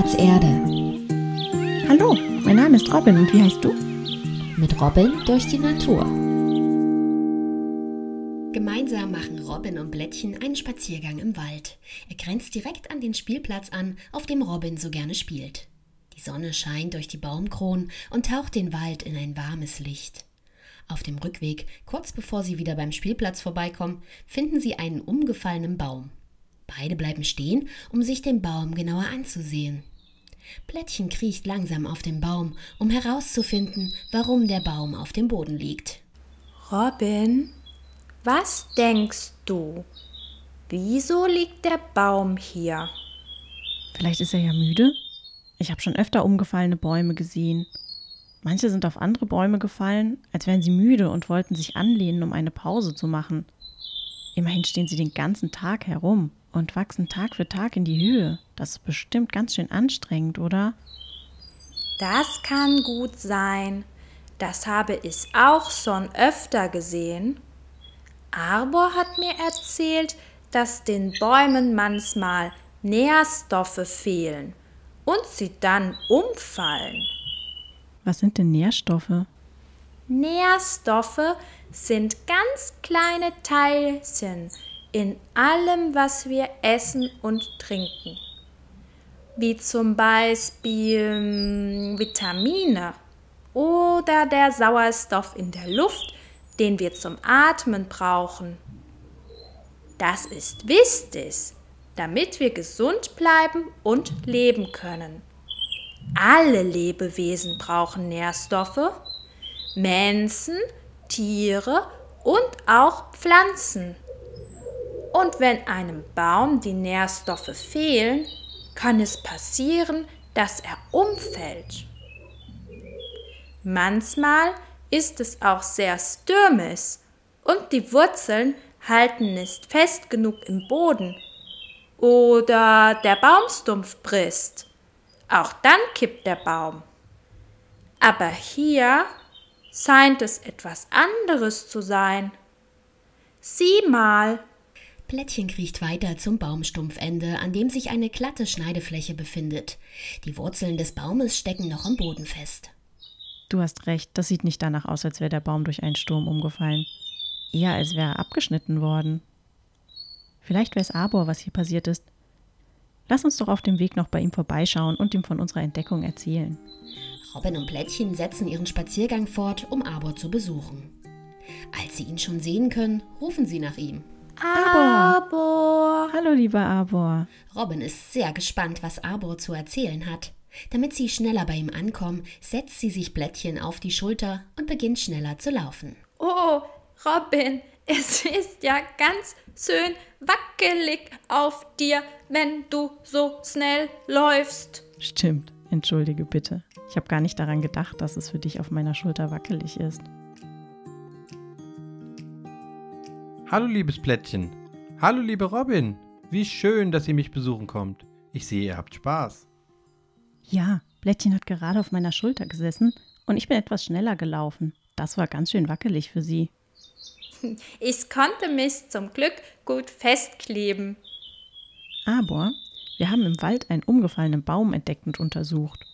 Spielplatz Erde. Hallo, mein Name ist Robin und wie heißt du? Mit Robin durch die Natur. Gemeinsam machen Robin und Blättchen einen Spaziergang im Wald. Er grenzt direkt an den Spielplatz an, auf dem Robin so gerne spielt. Die Sonne scheint durch die Baumkronen und taucht den Wald in ein warmes Licht. Auf dem Rückweg, kurz bevor sie wieder beim Spielplatz vorbeikommen, finden sie einen umgefallenen Baum. Beide bleiben stehen, um sich den Baum genauer anzusehen. Blättchen kriecht langsam auf den Baum, um herauszufinden, warum der Baum auf dem Boden liegt. Robin, was denkst du? Wieso liegt der Baum hier? Vielleicht ist er ja müde? Ich habe schon öfter umgefallene Bäume gesehen. Manche sind auf andere Bäume gefallen, als wären sie müde und wollten sich anlehnen, um eine Pause zu machen. Immerhin stehen sie den ganzen Tag herum und wachsen Tag für Tag in die Höhe. Das ist bestimmt ganz schön anstrengend, oder? Das kann gut sein. Das habe ich auch schon öfter gesehen. Arbor hat mir erzählt, dass den Bäumen manchmal Nährstoffe fehlen und sie dann umfallen. Was sind denn Nährstoffe? Nährstoffe sind ganz kleine Teilchen, in allem, was wir essen und trinken. Wie zum Beispiel hm, Vitamine oder der Sauerstoff in der Luft, den wir zum Atmen brauchen. Das ist wichtig, damit wir gesund bleiben und leben können. Alle Lebewesen brauchen Nährstoffe, Menschen, Tiere und auch Pflanzen. Und wenn einem Baum die Nährstoffe fehlen, kann es passieren, dass er umfällt. Manchmal ist es auch sehr stürmisch und die Wurzeln halten nicht fest genug im Boden oder der Baumstumpf bricht. Auch dann kippt der Baum. Aber hier scheint es etwas anderes zu sein. Sieh mal, Plättchen kriecht weiter zum Baumstumpfende, an dem sich eine glatte Schneidefläche befindet. Die Wurzeln des Baumes stecken noch am Boden fest. Du hast recht, das sieht nicht danach aus, als wäre der Baum durch einen Sturm umgefallen. Eher als wäre er abgeschnitten worden. Vielleicht weiß Arbor, was hier passiert ist. Lass uns doch auf dem Weg noch bei ihm vorbeischauen und ihm von unserer Entdeckung erzählen. Robin und Plättchen setzen ihren Spaziergang fort, um Arbor zu besuchen. Als sie ihn schon sehen können, rufen sie nach ihm. Arbor. Hallo, lieber Arbor. Robin ist sehr gespannt, was Arbor zu erzählen hat. Damit sie schneller bei ihm ankommen, setzt sie sich Blättchen auf die Schulter und beginnt schneller zu laufen. Oh, Robin, es ist ja ganz schön wackelig auf dir, wenn du so schnell läufst. Stimmt, entschuldige bitte. Ich habe gar nicht daran gedacht, dass es für dich auf meiner Schulter wackelig ist. Hallo liebes Plättchen. Hallo liebe Robin. Wie schön, dass ihr mich besuchen kommt. Ich sehe, ihr habt Spaß. Ja, Blättchen hat gerade auf meiner Schulter gesessen und ich bin etwas schneller gelaufen. Das war ganz schön wackelig für sie. Ich konnte mich zum Glück gut festkleben. Aber wir haben im Wald einen umgefallenen Baum entdeckt und untersucht.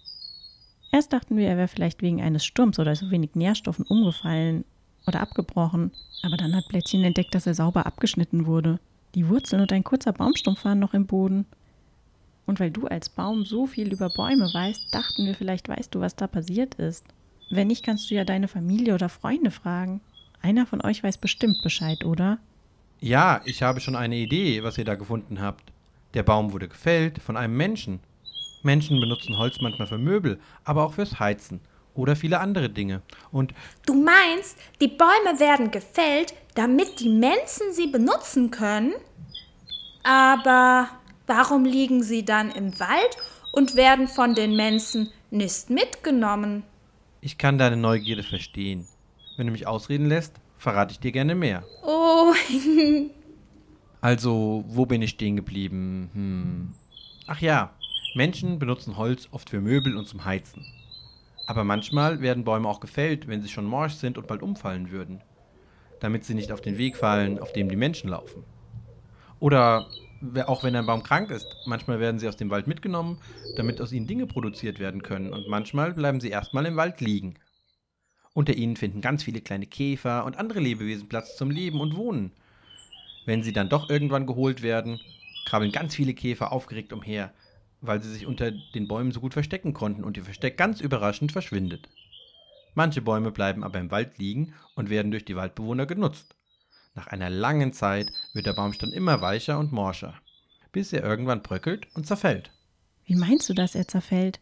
Erst dachten wir, er wäre vielleicht wegen eines Sturms oder so wenig Nährstoffen umgefallen oder abgebrochen. Aber dann hat Blättchen entdeckt, dass er sauber abgeschnitten wurde. Die Wurzeln und ein kurzer Baumstumpf waren noch im Boden. Und weil du als Baum so viel über Bäume weißt, dachten wir, vielleicht weißt du, was da passiert ist. Wenn nicht, kannst du ja deine Familie oder Freunde fragen. Einer von euch weiß bestimmt Bescheid, oder? Ja, ich habe schon eine Idee, was ihr da gefunden habt. Der Baum wurde gefällt von einem Menschen. Menschen benutzen Holz manchmal für Möbel, aber auch fürs Heizen oder viele andere Dinge. Und Du meinst, die Bäume werden gefällt, damit die Menschen sie benutzen können? Aber warum liegen sie dann im Wald und werden von den Menschen nicht mitgenommen? ich kann deine Neugierde verstehen. Wenn du mich ausreden lässt, verrate ich dir gerne mehr. Oh, Also, wo bin ich stehen geblieben? Hm. Ach ja, Menschen benutzen Holz oft für Möbel und zum Heizen. Aber manchmal werden Bäume auch gefällt, wenn sie schon morsch sind und bald umfallen würden. Damit sie nicht auf den Weg fallen, auf dem die Menschen laufen. Oder auch wenn ein Baum krank ist. Manchmal werden sie aus dem Wald mitgenommen, damit aus ihnen Dinge produziert werden können. Und manchmal bleiben sie erstmal im Wald liegen. Unter ihnen finden ganz viele kleine Käfer und andere Lebewesen Platz zum Leben und Wohnen. Wenn sie dann doch irgendwann geholt werden, krabbeln ganz viele Käfer aufgeregt umher, weil sie sich unter den Bäumen so gut verstecken konnten und ihr Versteck ganz überraschend verschwindet. Manche Bäume bleiben aber im Wald liegen und werden durch die Waldbewohner genutzt. Nach einer langen Zeit wird der Baumstamm immer weicher und morscher, bis er irgendwann bröckelt und zerfällt. Wie meinst du, dass er zerfällt?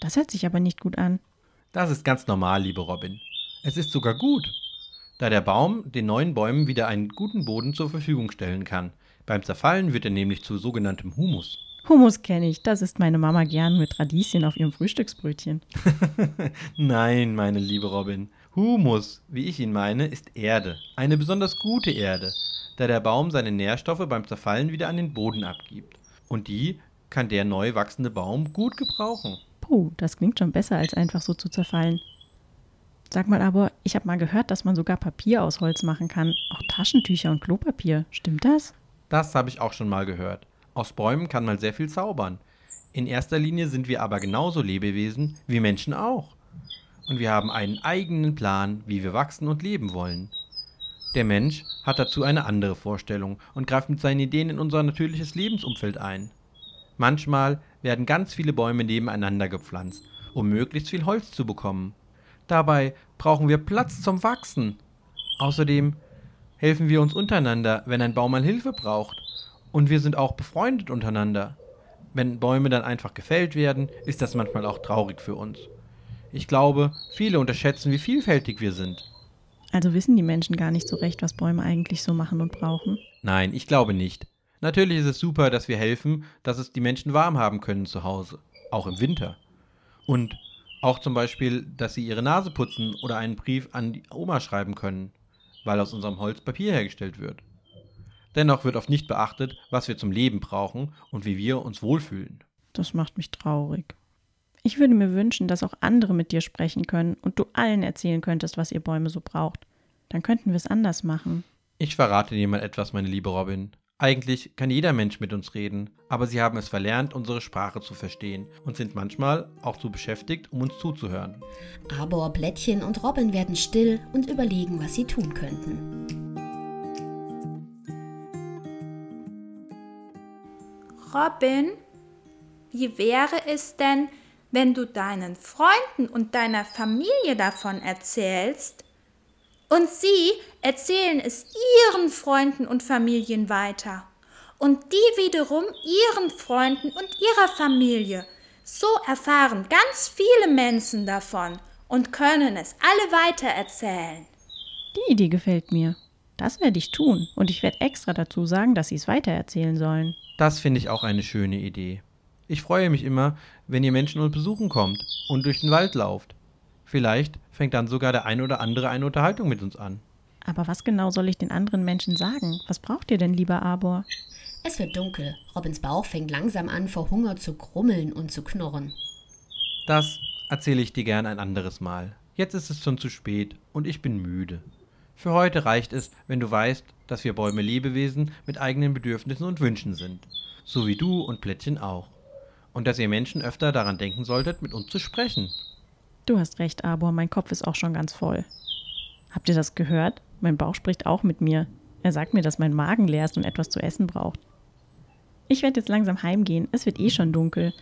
Das hört sich aber nicht gut an. Das ist ganz normal, liebe Robin. Es ist sogar gut, da der Baum den neuen Bäumen wieder einen guten Boden zur Verfügung stellen kann. Beim Zerfallen wird er nämlich zu sogenanntem Humus. Humus kenne ich, das isst meine Mama gern mit Radieschen auf ihrem Frühstücksbrötchen. Nein, meine liebe Robin. Humus, wie ich ihn meine, ist Erde, eine besonders gute Erde, da der Baum seine Nährstoffe beim Zerfallen wieder an den Boden abgibt. Und die kann der neu wachsende Baum gut gebrauchen. Puh, das klingt schon besser, als einfach so zu zerfallen. Sag mal aber, ich habe mal gehört, dass man sogar Papier aus Holz machen kann, auch Taschentücher und Klopapier. Stimmt das? Das habe ich auch schon mal gehört. Aus Bäumen kann man sehr viel zaubern. In erster Linie sind wir aber genauso Lebewesen wie Menschen auch. Und wir haben einen eigenen Plan, wie wir wachsen und leben wollen. Der Mensch hat dazu eine andere Vorstellung und greift mit seinen Ideen in unser natürliches Lebensumfeld ein. Manchmal werden ganz viele Bäume nebeneinander gepflanzt, um möglichst viel Holz zu bekommen. Dabei brauchen wir Platz zum Wachsen. Außerdem helfen wir uns untereinander, wenn ein Baum mal Hilfe braucht und wir sind auch befreundet untereinander. Wenn Bäume dann einfach gefällt werden, ist das manchmal auch traurig für uns. Ich glaube, viele unterschätzen, wie vielfältig wir sind. Also wissen die Menschen gar nicht so recht, was Bäume eigentlich so machen und brauchen? Nein, ich glaube nicht. Natürlich ist es super, dass wir helfen, dass es die Menschen warm haben können zu Hause, auch im Winter. Und auch zum Beispiel, dass sie ihre Nase putzen oder einen Brief an die Oma schreiben können, weil aus unserem Holz Papier hergestellt wird. Dennoch wird oft nicht beachtet, was wir zum Leben brauchen und wie wir uns wohlfühlen. Das macht mich traurig. Ich würde mir wünschen, dass auch andere mit dir sprechen können und du allen erzählen könntest, was ihr Bäume so braucht. Dann könnten wir es anders machen. Ich verrate dir mal etwas, meine liebe Robin. Eigentlich kann jeder Mensch mit uns reden, aber sie haben es verlernt, unsere Sprache zu verstehen und sind manchmal auch zu beschäftigt, um uns zuzuhören. Aber Blättchen und Robin werden still und überlegen, was sie tun könnten. Robin, wie wäre es denn, wenn du deinen Freunden und deiner Familie davon erzählst? Und sie erzählen es ihren Freunden und Familien weiter. Und die wiederum ihren Freunden und ihrer Familie. So erfahren ganz viele Menschen davon und können es alle weitererzählen. Die Idee gefällt mir. Das werde ich tun und ich werde extra dazu sagen, dass sie es weitererzählen sollen. Das finde ich auch eine schöne Idee. Ich freue mich immer, wenn ihr Menschen uns besuchen kommt und durch den Wald lauft. Vielleicht fängt dann sogar der ein oder andere eine Unterhaltung mit uns an. Aber was genau soll ich den anderen Menschen sagen? Was braucht ihr denn, lieber Arbor? Es wird dunkel. Robins Bauch fängt langsam an, vor Hunger zu grummeln und zu knurren. Das erzähle ich dir gern ein anderes Mal. Jetzt ist es schon zu spät und ich bin müde. Für heute reicht es, wenn du weißt, dass wir Bäume Lebewesen mit eigenen Bedürfnissen und Wünschen sind, so wie du und Plättchen auch. Und dass ihr Menschen öfter daran denken solltet, mit uns zu sprechen. Du hast recht, Arbor, mein Kopf ist auch schon ganz voll. Habt ihr das gehört? Mein Bauch spricht auch mit mir. Er sagt mir, dass mein Magen leer ist und etwas zu essen braucht. Ich werde jetzt langsam heimgehen. Es wird eh schon dunkel.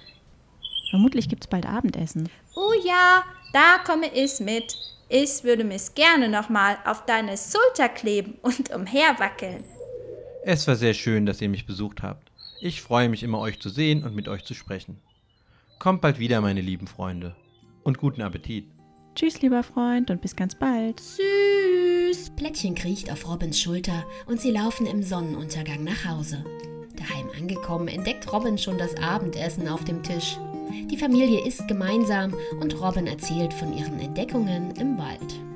Vermutlich gibt's bald Abendessen. Oh ja, da komme ich mit. Ich würde mich gerne nochmal auf deine Schulter kleben und umherwackeln. Es war sehr schön, dass ihr mich besucht habt. Ich freue mich immer, euch zu sehen und mit euch zu sprechen. Kommt bald wieder, meine lieben Freunde. Und guten Appetit. Tschüss, lieber Freund, und bis ganz bald. Süß. Plättchen kriecht auf Robins Schulter und sie laufen im Sonnenuntergang nach Hause. Daheim angekommen, entdeckt Robin schon das Abendessen auf dem Tisch. Die Familie isst gemeinsam und Robin erzählt von ihren Entdeckungen im Wald.